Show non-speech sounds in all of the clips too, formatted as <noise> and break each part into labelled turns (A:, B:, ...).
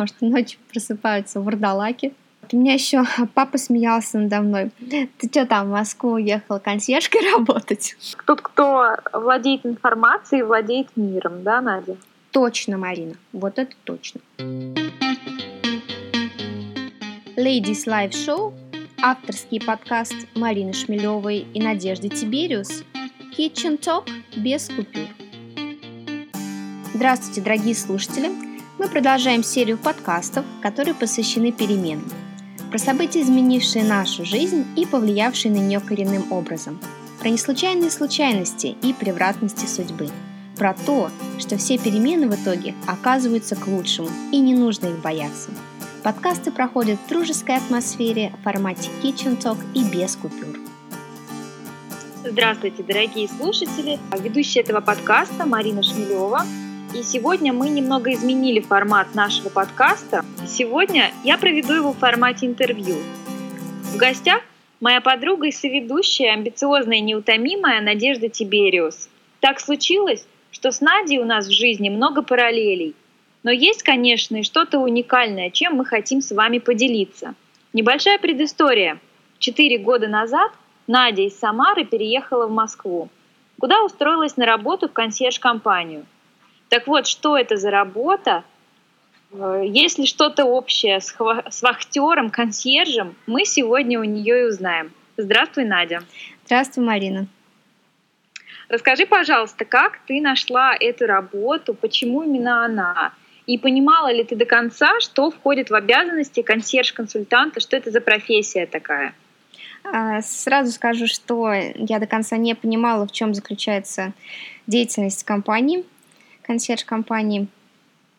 A: потому что ночью просыпаются вурдалаки. У меня еще <laughs> папа смеялся надо мной. Ты что там в Москву уехала консьержкой <laughs> работать?
B: Тот, кто владеет информацией, владеет миром, да, Надя?
A: Точно, Марина, вот это точно. Ladies Live Show – авторский подкаст Марины Шмелевой и Надежды Тибериус Kitchen Talk без купюр. Здравствуйте, дорогие слушатели! Мы продолжаем серию подкастов, которые посвящены переменам. Про события, изменившие нашу жизнь и повлиявшие на нее коренным образом. Про неслучайные случайности и превратности судьбы. Про то, что все перемены в итоге оказываются к лучшему и не нужно их бояться. Подкасты проходят в дружеской атмосфере в формате Kitchen Talk и без купюр.
B: Здравствуйте, дорогие слушатели! Ведущая этого подкаста Марина Шмелева. И сегодня мы немного изменили формат нашего подкаста. Сегодня я проведу его в формате интервью. В гостях моя подруга и соведущая, амбициозная и неутомимая Надежда Тибериус. Так случилось, что с Надей у нас в жизни много параллелей. Но есть, конечно, и что-то уникальное, чем мы хотим с вами поделиться. Небольшая предыстория. Четыре года назад Надя из Самары переехала в Москву, куда устроилась на работу в консьерж-компанию – так вот, что это за работа? Э, есть ли что-то общее с, с вахтером, консьержем? Мы сегодня у нее и узнаем. Здравствуй, Надя.
A: Здравствуй, Марина.
B: Расскажи, пожалуйста, как ты нашла эту работу, почему именно она? И понимала ли ты до конца, что входит в обязанности консьерж-консультанта, что это за профессия такая?
A: А, сразу скажу, что я до конца не понимала, в чем заключается деятельность компании консьерж-компании,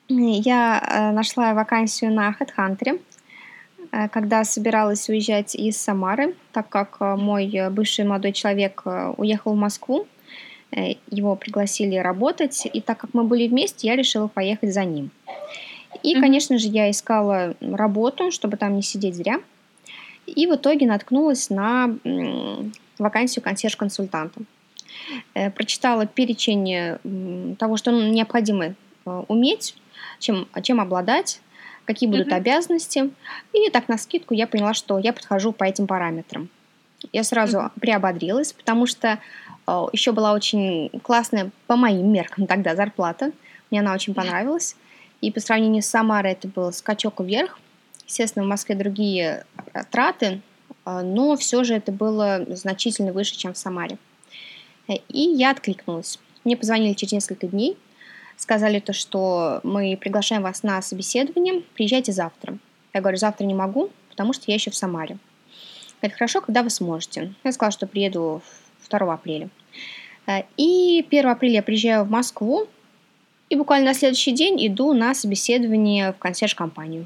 A: я э, нашла вакансию на HeadHunter, э, когда собиралась уезжать из Самары, так как э, мой бывший молодой человек уехал в Москву, его пригласили работать, и так как мы были вместе, я решила поехать за ним. И, конечно же, я искала работу, чтобы там не сидеть зря. И в итоге наткнулась на вакансию консьерж-консультанта. Э, прочитала перечень того, что необходимо э, уметь, чем, чем обладать, какие будут mm-hmm. обязанности. И так на скидку я поняла, что я подхожу по этим параметрам. Я сразу mm-hmm. приободрилась, потому что э, еще была очень классная, по моим меркам тогда, зарплата. Мне она очень понравилась. И по сравнению с Самарой это был скачок вверх. Естественно, в Москве другие траты, но все же это было значительно выше, чем в Самаре. И я откликнулась. Мне позвонили через несколько дней, сказали то, что мы приглашаем вас на собеседование, приезжайте завтра. Я говорю, завтра не могу, потому что я еще в Самаре. Это хорошо, когда вы сможете. Я сказала, что приеду 2 апреля. Э, и 1 апреля я приезжаю в Москву, и буквально на следующий день иду на собеседование в консьерж-компанию.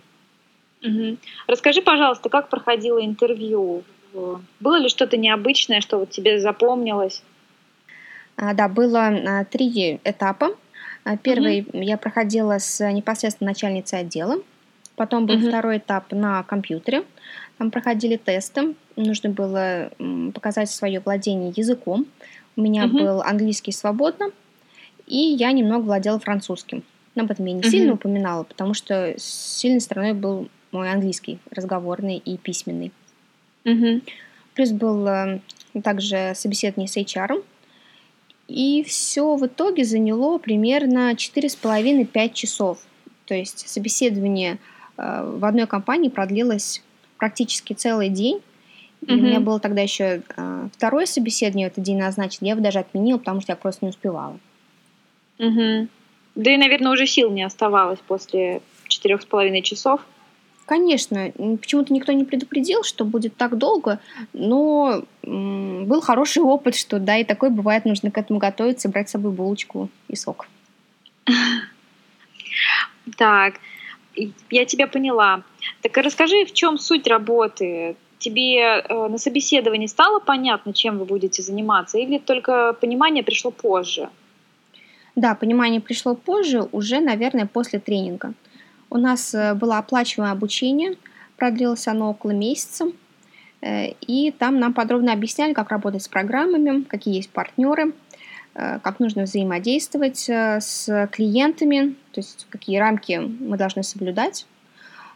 B: Угу. Расскажи, пожалуйста, как проходило интервью? Было ли что-то необычное, что вот тебе запомнилось?
A: А, да, было а, три этапа. А, первый mm-hmm. я проходила с непосредственно начальницей отдела. Потом был mm-hmm. второй этап на компьютере. Там проходили тесты. Нужно было показать свое владение языком. У меня mm-hmm. был английский свободно, и я немного владела французским. Но об этом я не mm-hmm. сильно упоминала, потому что сильной стороной был мой английский, разговорный и письменный. Mm-hmm. Плюс был э, также собеседование с HR. И все в итоге заняло примерно 4,5-5 часов. То есть собеседование э, в одной компании продлилось практически целый день. И mm-hmm. у меня было тогда еще э, второе собеседование в этот день назначено. Я его даже отменила, потому что я просто не успевала.
B: Mm-hmm. Да и, наверное, уже сил не оставалось после четырех с половиной часов.
A: Конечно, почему-то никто не предупредил, что будет так долго, но был хороший <laughs> опыт, что да, и такое бывает, нужно к этому готовиться, брать с собой булочку и сок. <laughs>
B: Так, я тебя поняла. Так расскажи, в чем суть работы? Тебе э, на собеседовании стало понятно, чем вы будете заниматься, или только понимание пришло позже?
A: Да, понимание пришло позже, уже, наверное, после тренинга. У нас э, было оплачиваемое обучение, продлилось оно около месяца, э, и там нам подробно объясняли, как работать с программами, какие есть партнеры, э, как нужно взаимодействовать с клиентами, то есть какие рамки мы должны соблюдать,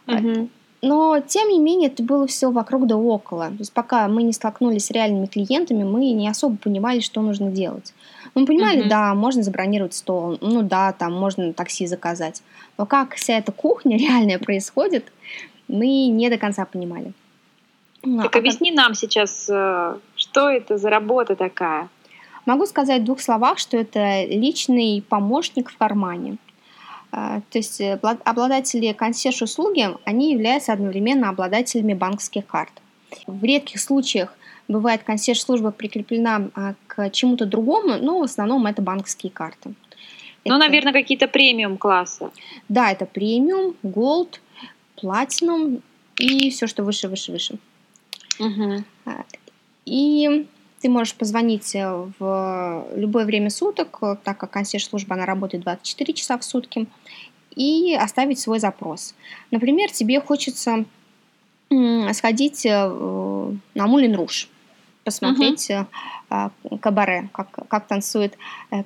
A: Угу. Но, тем не менее, это было все вокруг да около. То есть пока мы не столкнулись с реальными клиентами, мы не особо понимали, что нужно делать. Мы понимали, mm-hmm. да, можно забронировать стол, ну да, там можно такси заказать. Но как вся эта кухня <laughs> реальная происходит, мы не до конца понимали.
B: Ну, так а объясни как... нам сейчас, э, что это за работа такая?
A: Могу сказать в двух словах, что это личный помощник в кармане. А, то есть э, обладатели консьерж-услуги, они являются одновременно обладателями банковских карт. В редких случаях бывает консьерж-служба прикреплена а, к чему-то другому, но в основном это банковские карты.
B: Ну, это... наверное, какие-то премиум класса.
A: Да, это премиум, голд, платинум и все, что выше, выше, выше. Угу. И ты можешь позвонить э, в любое время суток, э, так как консьерж-служба, она работает 24 часа в сутки, и оставить свой запрос. Например, тебе хочется сходить э, на Мулин Руш, посмотреть uh-huh. кабаре, как, как танцуют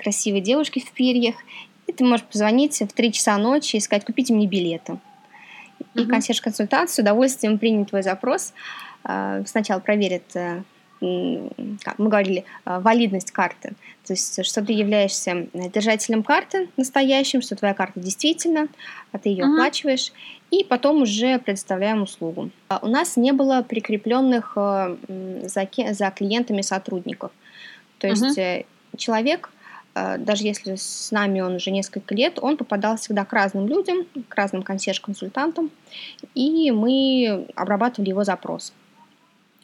A: красивые девушки в перьях. И ты можешь позвонить в 3 часа ночи и сказать, купите мне билеты. Uh-huh. И консьерж-консультант с удовольствием примет твой запрос. Сначала проверит как мы говорили, э, валидность карты. То есть, что ты являешься держателем карты настоящим, что твоя карта действительно, а ты ее uh-huh. оплачиваешь, и потом уже предоставляем услугу. А у нас не было прикрепленных э, за, за клиентами сотрудников. То есть uh-huh. человек, даже если с нами он уже несколько лет, он попадал всегда к разным людям, к разным консьерж-консультантам, и мы обрабатывали его запрос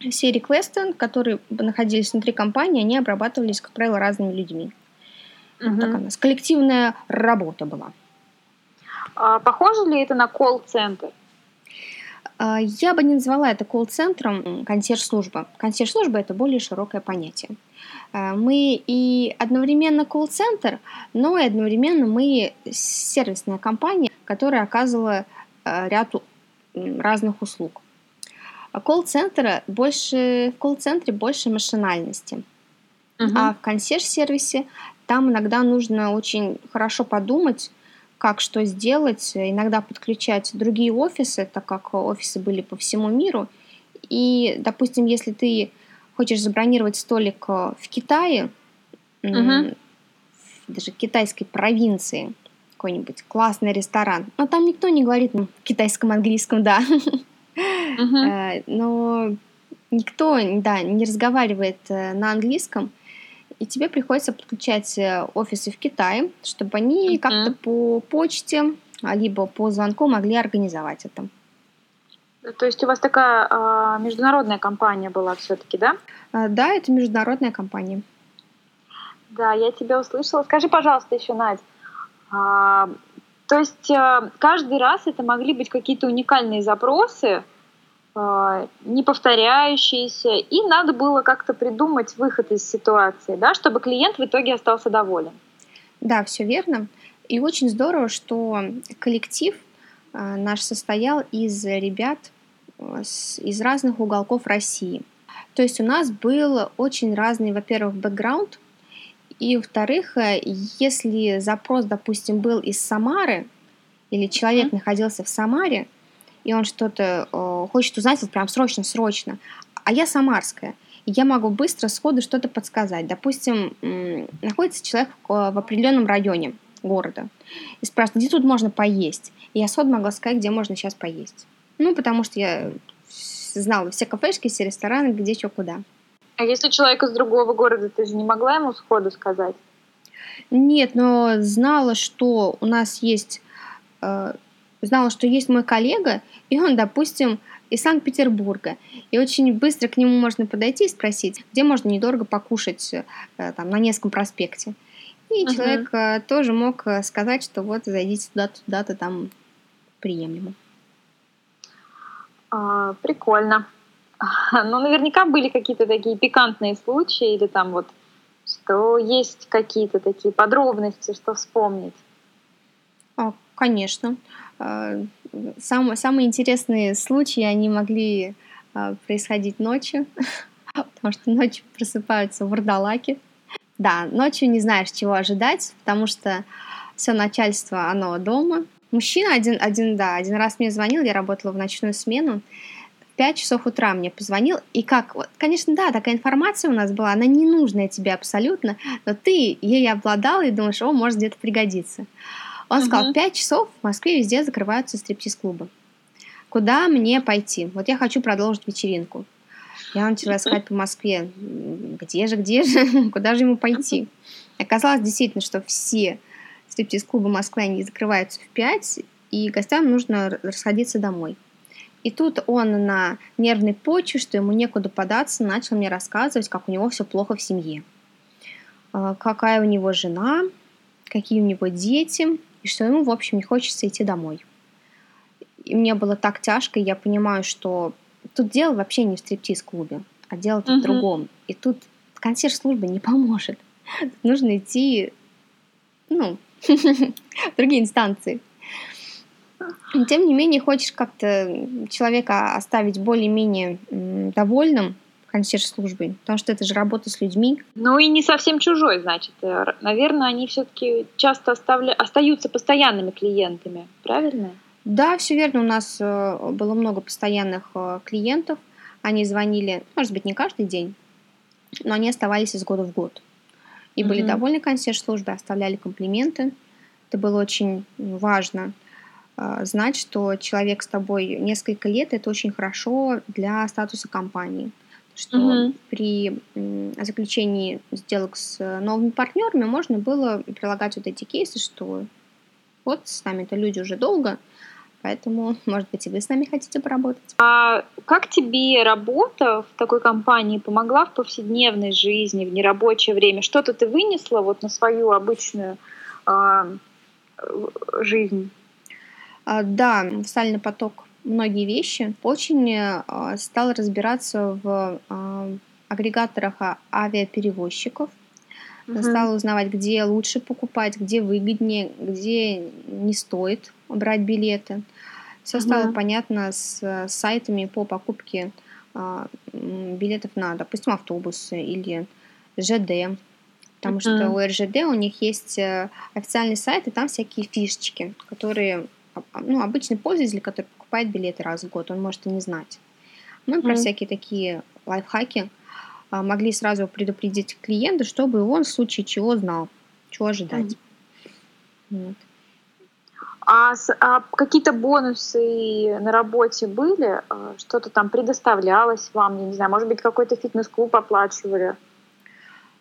A: все реквесты, которые находились внутри компании, они обрабатывались, как правило, разными людьми. Угу. Так у нас коллективная работа была.
B: А похоже ли это на колл-центр?
A: А, я бы не назвала это колл-центром консьерж-служба. Консьерж-служба – это более широкое понятие. А, мы и одновременно колл-центр, но и одновременно мы сервисная компания, которая оказывала а, ряд разных услуг. А колл-центра больше, в колл-центре больше машинальности. Uh-huh. А в консьерж-сервисе там иногда нужно очень хорошо подумать, как что сделать, иногда подключать другие офисы, так как офисы были по всему миру. И, допустим, если ты хочешь забронировать столик в Китае, uh-huh. даже в китайской провинции, какой-нибудь классный ресторан, но там никто не говорит на китайском английском, да. <laughs> uh Но никто, да, не разговаривает э, на английском, и тебе приходится подключать э, офисы в Китае, чтобы они uh-huh. как-то по почте, либо по звонку могли организовать это.
B: То есть у вас такая а, международная компания была все-таки, да?
A: А, да, это международная компания.
B: Да, я тебя услышала. Скажи, пожалуйста, еще, Надь, а, то есть а, каждый раз это могли быть какие-то уникальные запросы, а, не повторяющиеся, и надо было как-то придумать выход из ситуации, да, чтобы клиент в итоге остался доволен.
A: Да, все верно. И очень здорово, что коллектив а, наш состоял из ребят а, из разных уголков России. То есть у нас был очень разный, во-первых, бэкграунд, и, во-вторых, э, если запрос, допустим, был из Самары, или человек mm-hmm. находился в Самаре, и он что-то э, хочет узнать вот прям срочно-срочно, а я самарская, и я могу быстро сходу что-то подсказать. Допустим, э, находится человек в определенном районе города и спрашивает, где тут можно поесть? И я сходу могла сказать, где можно сейчас поесть. Ну, потому что я знала все кафешки, все рестораны, где что, куда.
B: А если человек из другого города, ты же не могла ему сходу сказать?
A: Нет, но знала, что у нас есть э, знала, что есть мой коллега, и он, допустим, из Санкт-Петербурга. И очень быстро к нему можно подойти и спросить, где можно недорого покушать э, там, на Невском проспекте. И uh-huh. человек э, тоже мог э, сказать, что вот зайдите туда-то, туда-то, там приемлемо.
B: А, прикольно. <laughs> Ну, наверняка были какие-то такие пикантные случаи, или там вот, что есть какие-то такие подробности, что вспомнить.
A: А, конечно. А, самые, самые интересные случаи, они могли а, происходить ночью, <laughs> потому что ночью просыпаются вурдалаки. Да, ночью не знаешь, чего ожидать, потому что все начальство, оно дома, Мужчина один, один, да, один раз мне звонил, я работала в ночную смену. В 5 часов утра мне позвонил, и как, вот, конечно, да, такая информация у нас была, она не нужная тебе абсолютно, но ты ей обладал и думаешь, о, может где-то пригодится. Он сказал, в 5 часов в Москве везде закрываются стриптиз-клубы. Куда мне пойти? Вот я хочу продолжить вечеринку. Я начала искать по Москве, где же, где же, <laughs> куда же ему пойти. Оказалось действительно, что все стриптиз-клубы Москвы, они закрываются в 5, и гостям нужно расходиться домой. И тут он на нервной почве, что ему некуда податься, начал мне рассказывать, как у него все плохо в семье. А, какая у него жена, какие у него дети, и что ему, в общем, не хочется идти домой. И мне было так тяжко, и я понимаю, что тут дело вообще не в стриптиз-клубе, а дело тут uh-huh. в другом. И тут консьерж-служба не поможет. Тут <laughs> нужно идти, ну, <laughs> в другие инстанции. Тем не менее, хочешь как-то человека оставить более-менее довольным консьерж-службой, потому что это же работа с людьми.
B: Ну и не совсем чужой, значит. Э, наверное, они все-таки часто оставля... остаются постоянными клиентами, правильно?
A: Да, все верно. У нас э, было много постоянных э, клиентов. Они звонили, может быть, не каждый день, но они оставались из года в год. И mm-hmm. были довольны консьерж-службой, оставляли комплименты. Это было очень важно знать, что человек с тобой несколько лет, это очень хорошо для статуса компании. Что mm-hmm. при заключении сделок с новыми партнерами можно было прилагать вот эти кейсы, что вот с нами-то люди уже долго, Поэтому, <laughs> может быть, и вы с нами хотите поработать.
B: А как тебе работа в такой компании помогла в повседневной жизни, в нерабочее время? Что-то ты вынесла вот на свою обычную а, жизнь?
A: А, да, встали на поток многие вещи. Очень а, стала разбираться в а, агрегаторах авиаперевозчиков. Угу. Стала узнавать, где лучше покупать, где выгоднее, где не стоит брать билеты. Все угу. стало понятно с э, сайтами по покупке а, билетов на, допустим, автобусы или ЖД. Потому uh что у РЖД у них есть э, официальный сайт, и там всякие фишечки, которые а, а, ну, обычный пользователь, который покупает билеты раз в год, он может и не знать. Мы uh про всякие такие лайфхаки могли сразу предупредить клиента, чтобы он в случае чего знал, чего ожидать.
B: uh Вот. А, а какие-то бонусы на работе были? А, что-то там предоставлялось вам? Я не знаю, может быть, какой-то фитнес-клуб оплачивали?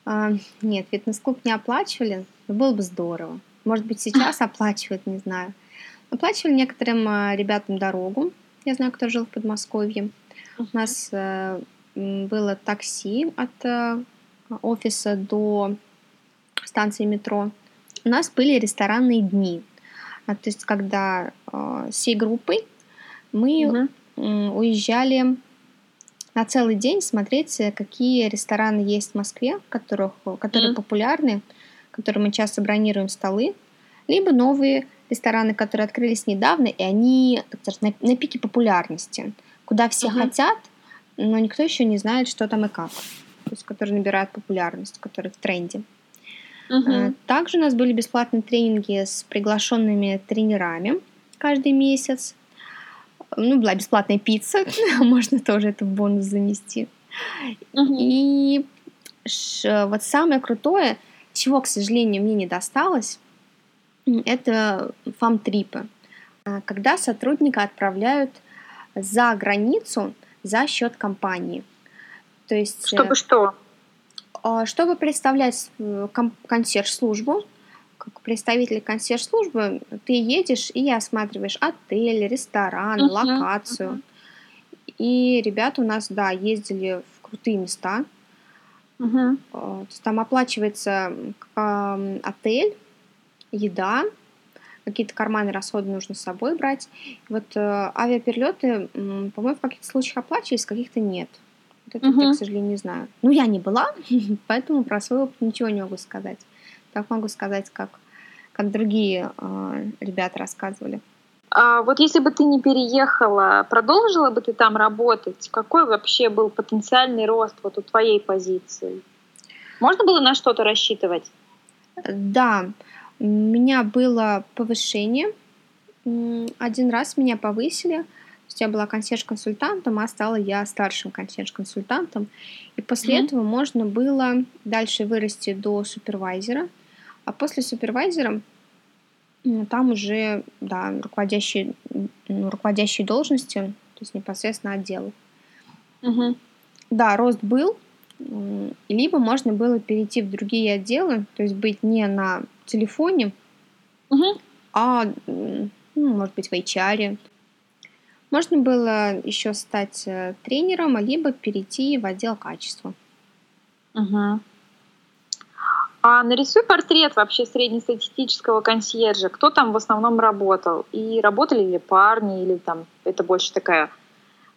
A: А, нет, фитнес-клуб не оплачивали. Было бы здорово. Может быть, сейчас оплачивают, не знаю. Оплачивали некоторым а, ребятам дорогу. Я знаю, кто жил в Подмосковье. У нас а, было такси от а, офиса до станции метро. У нас были ресторанные дни. А, то есть, когда э, всей группой мы угу. э, уезжали на целый день смотреть, какие рестораны есть в Москве, которых, которые mm популярны, которые мы часто бронируем столы, либо новые рестораны, которые открылись недавно, и они так сказать, на, на пике популярности, куда все mm хотят, но никто еще не знает, что там и как. То есть, которые набирают популярность, которые в тренде. Угу. Также у нас были бесплатные тренинги с приглашенными тренерами каждый месяц. Ну, была бесплатная пицца, <laughs> можно тоже это в бонус занести. Угу. И вот самое крутое, чего, к сожалению, мне не досталось, это фам-трипы. А, когда сотрудника отправляют за границу за счет компании.
B: То есть, Чтобы что?
A: А, чтобы представлять э, консьерж-службу, как представитель консьерж-службы, ты едешь и осматриваешь отель, ресторан, uh-huh, локацию. Uh-huh. И ребята у нас, да, ездили в крутые места. Uh-huh. Там оплачивается отель, еда, какие-то карманы расходы нужно с собой брать. Вот э, авиаперелеты, по-моему, в каких-то случаях оплачивались, в каких-то нет. Вот это угу. я, к сожалению, не знаю. Ну, я не была, <laughs> поэтому про свой опыт ничего не могу сказать. Так могу сказать, как, как другие э, ребята рассказывали.
B: А вот если бы ты не переехала, продолжила бы ты там работать? Какой вообще был потенциальный рост вот у твоей позиции? Можно было на что-то рассчитывать?
A: Да, у меня было повышение Один раз меня повысили, то есть я была консьерж-консультантом, а стала я старшим консьерж-консультантом. И после mm-hmm. этого можно было дальше вырасти до супервайзера. А после супервайзера там уже, да, руководящие, ну, руководящие должности, то есть непосредственно отделы.
B: Угу.
A: Да, рост был, либо можно было перейти в другие отделы, то есть быть не на телефоне,
B: угу.
A: а, ну, может быть, в HR, можно было еще стать э, тренером, либо перейти в отдел качества.
B: Угу. А нарисуй портрет вообще среднестатистического консьержа. Кто там в основном работал? И работали ли парни, или там это больше такая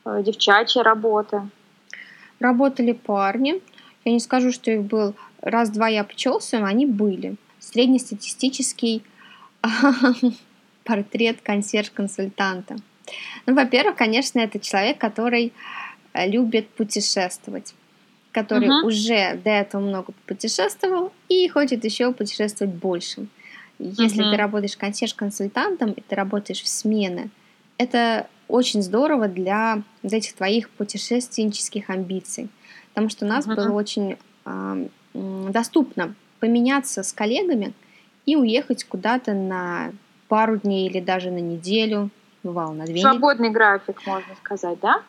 B: э, девчачья работа?
A: Работали парни. Я не скажу, что их был раз-два я обчелся, но они были. Среднестатистический <laughs> портрет консьерж-консультанта. Ну, во-первых, конечно, это человек, который э, любит путешествовать, который uh-huh. уже до этого много путешествовал и хочет еще путешествовать больше. Если uh-huh. ты работаешь консьерж-консультантом и ты работаешь в смены, это очень здорово для вот этих твоих путешественнических амбиций, потому что у нас uh-huh. было очень э, доступно поменяться с коллегами и уехать куда-то на пару дней или даже на неделю, бывало на две
B: Свободный недели. график, можно сказать, да?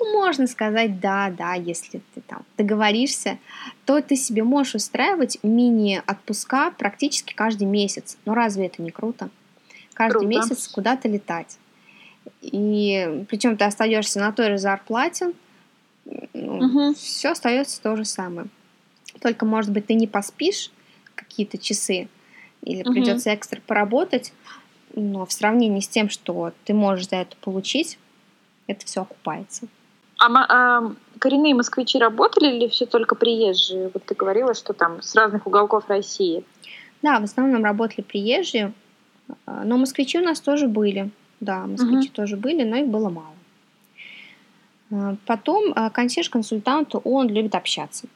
A: Ну, можно сказать, да, да, если ты там договоришься, то ты себе можешь устраивать мини-отпуска практически каждый месяц. Но разве это не круто? Каждый круто. месяц куда-то летать. И причем ты остаешься на той же зарплате, ну, угу. все остается то же самое. Только, может быть, ты не поспишь какие-то часы, или угу. придется экстра поработать, но в сравнении с тем, что ты можешь за это получить, это все окупается.
B: А, а коренные москвичи работали или все только приезжие? Вот ты говорила, что там с разных уголков России.
A: Да, в основном работали приезжие, а, но москвичи у нас тоже были. Да, москвичи угу. тоже были, но их было мало. А, потом а, консьерж-консультант, он любит общаться.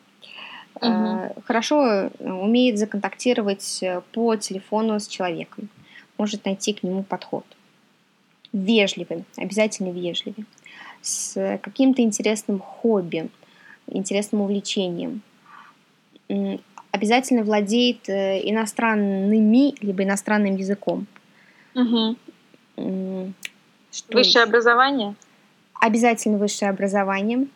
A: Угу. Хорошо умеет законтактировать э, по телефону с человеком может найти к нему подход. Вежливым, обязательно вежливым, с каким-то интересным хобби, интересным увлечением. Обязательно владеет э, иностранными либо иностранным языком.
B: Угу. Что высшее есть? образование?
A: Обязательно высшее образование.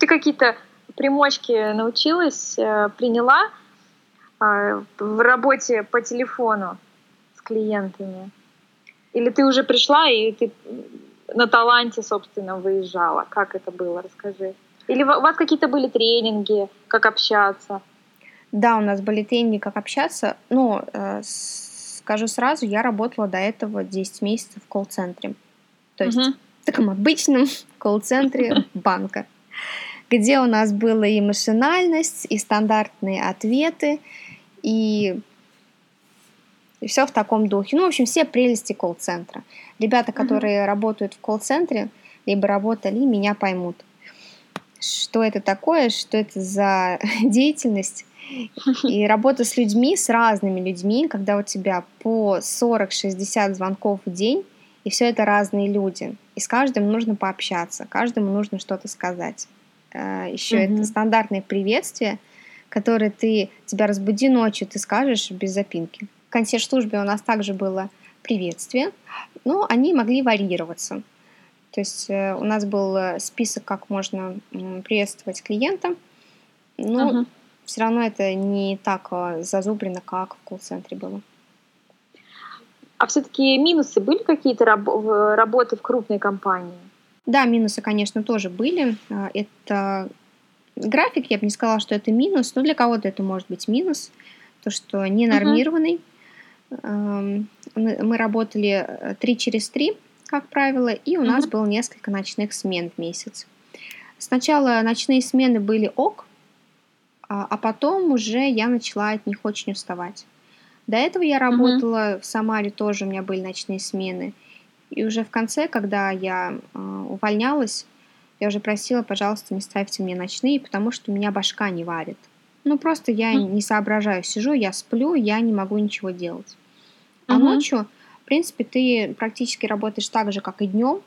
B: Ты какие-то примочки научилась, э, приняла а, в работе по телефону? клиентами? Или ты уже пришла и ты на таланте, собственно, выезжала? Как это было? Расскажи. Или у вас какие-то были тренинги, как общаться?
A: Да, у нас были тренинги, как общаться. Ну, э, скажу сразу, я работала до этого 10 месяцев в колл-центре. То есть угу. в таком обычном колл-центре <laughs> банка, где у нас была и эмоциональность, и стандартные ответы, и и все в таком духе. Ну, в общем, все прелести колл-центра. Ребята, которые mm-hmm. работают в колл-центре, либо работали, меня поймут, что это такое, что это за <laughs> деятельность. <laughs> И работа с людьми, с разными людьми, когда у тебя по 40-60 звонков в день, и все это разные люди. И с каждым нужно пообщаться, каждому нужно что-то сказать. Э, Еще mm-hmm. это стандартное приветствие, которое ты тебя разбуди ночью, ты скажешь без запинки консьерж-службе у нас также было приветствие, но они могли варьироваться. То есть э, у нас был э, список, как можно приветствовать клиента, но uh-huh. все равно это не так э, зазубрено, как в колл-центре было.
B: А все-таки минусы были какие-то раб- работы в крупной компании?
A: Да, минусы, конечно, тоже были. Это график, я бы не сказала, что это минус, но для кого-то это может быть минус, то, что не нормированный. Uh-huh мы работали 3 э, через 3, как правило, и у нас было несколько ночных смен в месяц. Сначала ночные смены были ок, а, а потом уже я начала от них очень уставать. До этого я работала в Самаре, тоже у меня были ночные смены. И уже в конце, когда я э, увольнялась, я уже просила, пожалуйста, не ставьте мне ночные, потому что у меня башка не варит. Ну, просто я не соображаю, сижу, я сплю, я не могу ничего делать. А угу. ночью В принципе, ты практически работаешь так же, как и днем,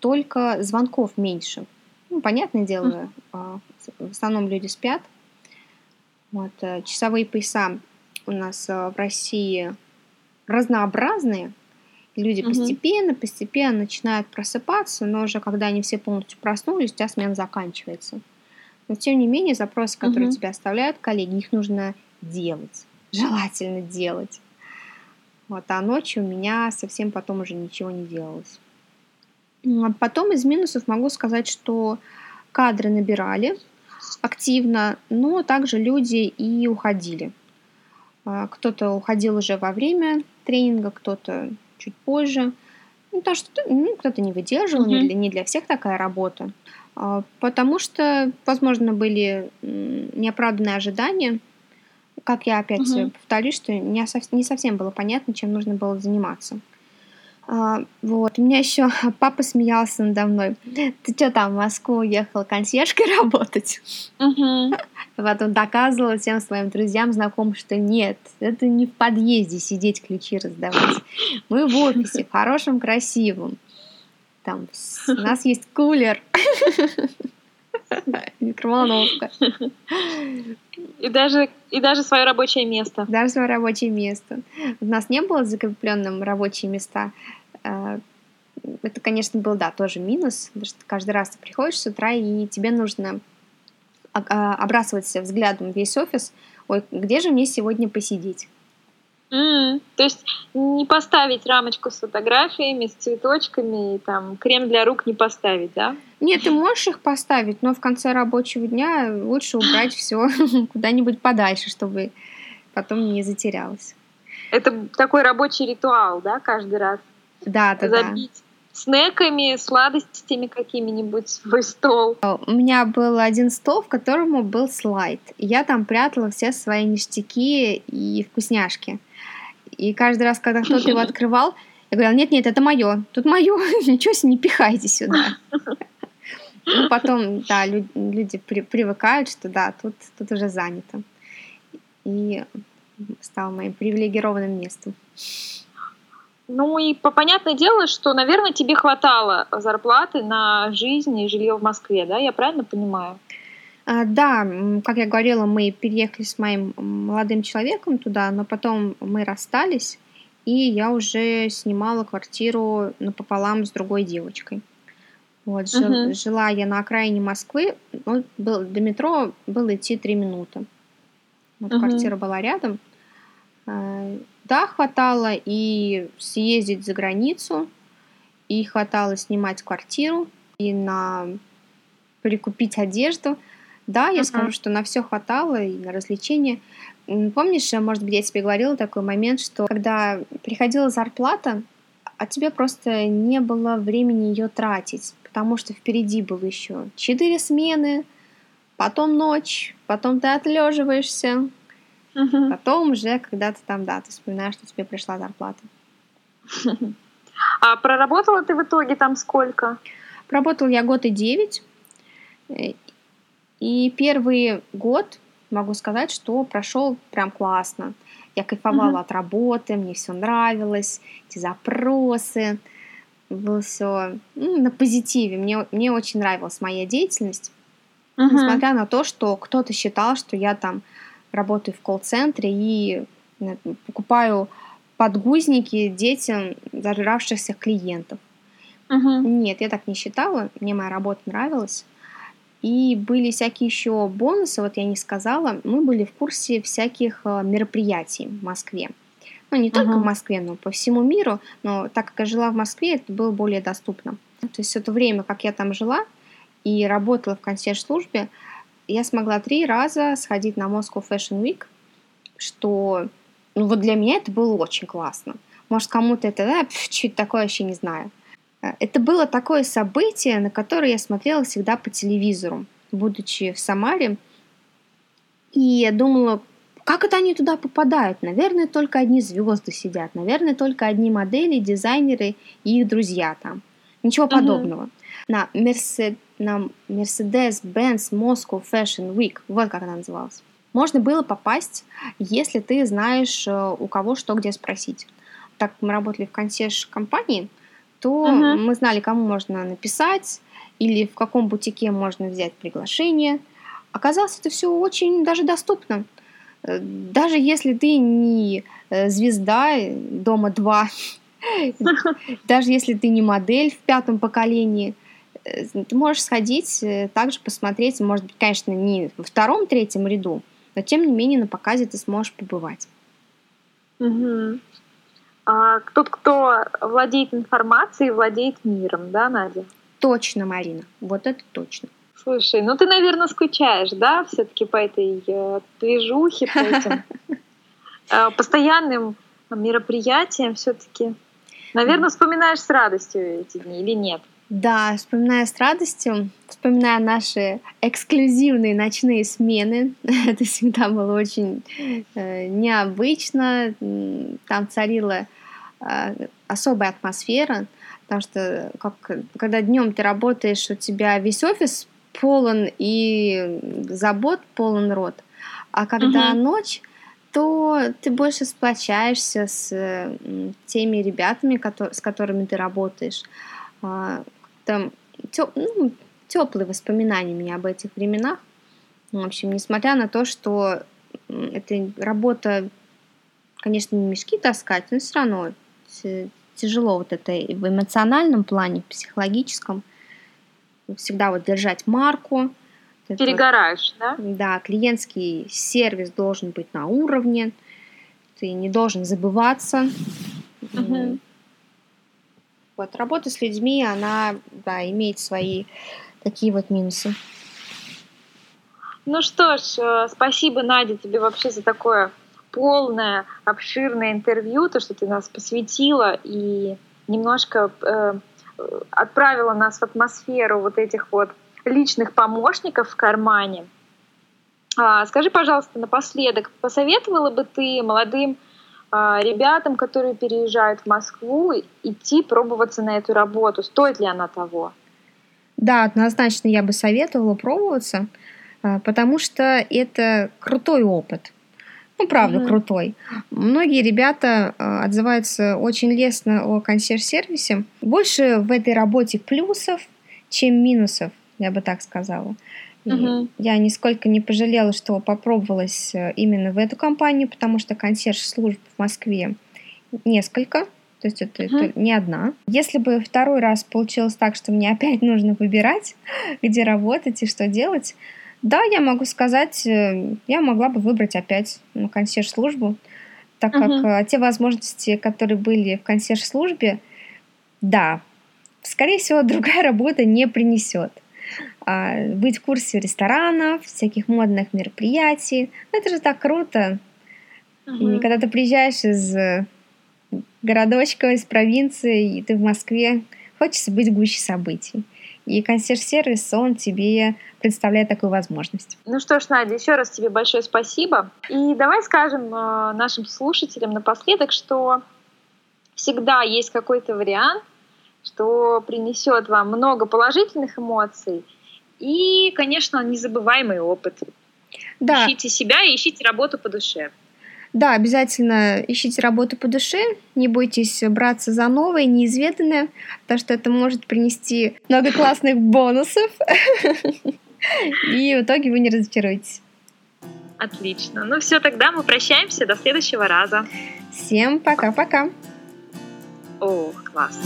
A: только звонков меньше. Ну, понятное дело, mm-hmm. в основном люди спят. Вот, э, часовые пояса у нас э, в России разнообразные. Люди mm-hmm. постепенно, постепенно начинают просыпаться, но уже когда они все полностью проснулись, у тебя смена заканчивается. Но тем не менее, запросы, которые mm-hmm. тебе оставляют коллеги, их нужно делать. <laughs> Желательно делать. Вот, а ночью у меня совсем потом уже ничего не делалось. А потом из минусов могу сказать, что кадры набирали активно, но также люди и уходили. А, кто-то уходил уже во время тренинга, кто-то чуть позже. Ну, то, что ну, кто-то не выдерживал, mm-hmm. не, для, не для всех такая работа. А, потому что, возможно, были неоправданные ожидания. Как я опять mm-hmm. повторюсь, что не совсем было понятно, чем нужно было заниматься. А, вот, у меня еще <laughs> папа смеялся надо мной. Ты что там в Москву уехала консьержкой <laughs> работать? Угу. <laughs> Потом доказывала всем своим друзьям, знакомым, что нет, это не в подъезде сидеть ключи раздавать. Мы в офисе, хорошем, красивом. Там у нас есть кулер. <laughs> Микроволновка.
B: И даже, и даже свое рабочее место.
A: Даже свое рабочее место. У нас не было закрепленным рабочие места. Э, это, конечно, был, да, тоже минус, потому что каждый раз ты приходишь с утра, и тебе нужно а, обрасывать взглядом весь офис. Ой, где же мне сегодня посидеть?
B: Mm, то есть не поставить рамочку с фотографиями, с цветочками, и там крем для рук не поставить, да?
A: Нет, ты можешь их поставить, но в конце рабочего дня лучше убрать все <laughs> куда-нибудь подальше, чтобы потом не затерялось.
B: Это такой рабочий ритуал, да, каждый раз?
A: Да, да,
B: Забить да. снеками, сладостями какими-нибудь свой стол.
A: У меня был один стол, в котором был слайд. И я там прятала все свои ништяки и вкусняшки. И каждый раз, когда кто-то его <laughs> открывал, я говорила, нет-нет, это мое, тут мое, <laughs> ничего себе не пихайте сюда. Ну, потом, да, люди, люди при, привыкают, что да, тут, тут уже занято. И стало моим привилегированным местом.
B: Ну и по понятное дело, что, наверное, тебе хватало зарплаты на жизнь и жилье в Москве, да? Я правильно понимаю?
A: А, да, как я говорила, мы переехали с моим молодым человеком туда, но потом мы расстались, и я уже снимала квартиру напополам с другой девочкой. Вот, жил, uh-huh. жила я на окраине Москвы, ну, был, до метро было идти три минуты. Вот uh-huh. квартира была рядом. А, да, хватало и съездить за границу, и хватало снимать квартиру, и на прикупить одежду – да, я uh-huh. скажу, что на все хватало и на развлечения. Помнишь, может быть, я тебе говорила такой момент, что когда приходила зарплата, а тебе просто не было времени ее тратить, потому что впереди было еще четыре смены, потом ночь, потом ты отлеживаешься, uh-huh. потом уже, когда ты там, да, ты вспоминаешь, что тебе пришла зарплата.
B: А проработала ты в итоге там сколько?
A: Проработала я год и девять. И первый год могу сказать, что прошел прям классно. Я кайфовала mm-hmm. от работы, мне все нравилось, эти запросы, было все ну, на позитиве. Мне, мне очень нравилась моя деятельность, mm-hmm. несмотря на то, что кто-то считал, что я там работаю в колл-центре и э, покупаю подгузники детям зажравшихся клиентов. Uh-huh. Нет, я так не считала, мне моя работа нравилась. И были всякие еще бонусы, вот я не сказала, мы были в курсе всяких э, мероприятий в Москве. Ну, не только uh-huh. в Москве, но по всему миру, но так как я жила в Москве, это было более доступно. То есть это время, как я там жила и работала в консьерж-службе, я смогла три раза сходить на Moscow Fashion Week, что ну, вот для меня это было очень классно. Может, кому-то это, да, <laughs> что-то такое вообще не знаю. Э, это было такое событие, на которое я смотрела всегда по телевизору, будучи в Самаре. И я думала, как это они туда попадают? Наверное, только одни звезды сидят. Наверное, только одни модели, дизайнеры и их друзья там. Ничего uh-huh. подобного. На, Mercedes, на Mercedes-Benz Moscow Fashion Week, вот как она называлась, можно было попасть, если ты знаешь, э, у кого что где спросить. так как мы работали в консьерж-компании, то uh-huh. мы знали, кому можно написать или в каком бутике можно взять приглашение. Оказалось, это все очень даже доступно. Э, даже если ты не э, звезда дома 2, <laughs> даже если ты не модель в пятом поколении, э, ты можешь сходить, также посмотреть, может быть, конечно, не во втором, третьем ряду, но тем не менее на показе ты сможешь побывать.
B: Угу. А, тот, кто владеет информацией, владеет миром, да, Надя?
A: Точно, Марина, вот это точно.
B: Слушай, ну ты, наверное, скучаешь, да, все-таки по этой э, движухе, по этим <laughs> э, постоянным мероприятиям все-таки. Наверное, вспоминаешь с радостью эти дни или нет?
A: Да, вспоминаю с радостью, вспоминаю наши эксклюзивные ночные смены. <laughs> Это всегда было очень э, необычно. Там царила э, особая атмосфера, потому что как, когда днем ты работаешь, у тебя весь офис полон и забот полон рот, а когда угу. ночь, то ты больше сплочаешься с теми ребятами, с которыми ты работаешь. А, там теп, ну, теплые воспоминания у меня об этих временах. В общем, несмотря на то, что эта работа, конечно, не мешки таскать, но все равно тяжело вот это в эмоциональном плане, в психологическом. Всегда вот держать марку.
B: Перегораешь, да?
A: Да, клиентский сервис должен быть на уровне. Ты не должен забываться. Угу. Вот, работа с людьми, она, да, имеет свои такие вот минусы.
B: Ну что ж, э, спасибо, Надя, тебе вообще за такое полное, обширное интервью, то, что ты нас посвятила и немножко э, отправила нас в атмосферу вот этих вот личных помощников в кармане. А, скажи, пожалуйста, напоследок, посоветовала бы ты молодым а, ребятам, которые переезжают в Москву, идти пробоваться на эту работу? Стоит ли она того?
A: Да, однозначно я бы советовала пробоваться, а, потому что это крутой опыт. Ну, правда, mm крутой. Многие ребята а, отзываются очень лестно о консьерж-сервисе. Больше в этой работе плюсов, чем минусов, я бы так сказала. Угу. Я нисколько не пожалела, что попробовалась э, именно в эту компанию, потому что консьерж-служб в Москве несколько, то есть это, угу. это не одна. Если бы второй раз получилось так, что мне опять <laughs> нужно выбирать, где работать и что делать, да, я могу сказать, э, я могла бы выбрать опять ну, консьерж-службу, так как угу. те возможности, которые были в консьерж-службе, да, скорее всего, <laughs> другая работа не принесет. А, быть в курсе ресторанов, всяких модных мероприятий. Ну, это же так круто. Угу. И когда ты приезжаешь из э, городочка, из провинции, и ты в Москве, хочется быть гуще событий. И консьерж-сервис, он тебе представляет такую возможность.
B: Ну что ж, Надя, еще раз тебе большое спасибо. И давай скажем э, нашим слушателям напоследок, что всегда есть какой-то вариант, что принесет вам много положительных эмоций и, конечно, незабываемый опыт. Да. Ищите себя и ищите работу по душе.
A: Да, обязательно ищите работу по душе, не бойтесь браться за новое, неизведанное, потому что это может принести много классных бонусов, <laughs> и в итоге вы не разочаруетесь.
B: Отлично. Ну все, тогда мы прощаемся до следующего раза.
A: Всем пока-пока.
B: О, класс.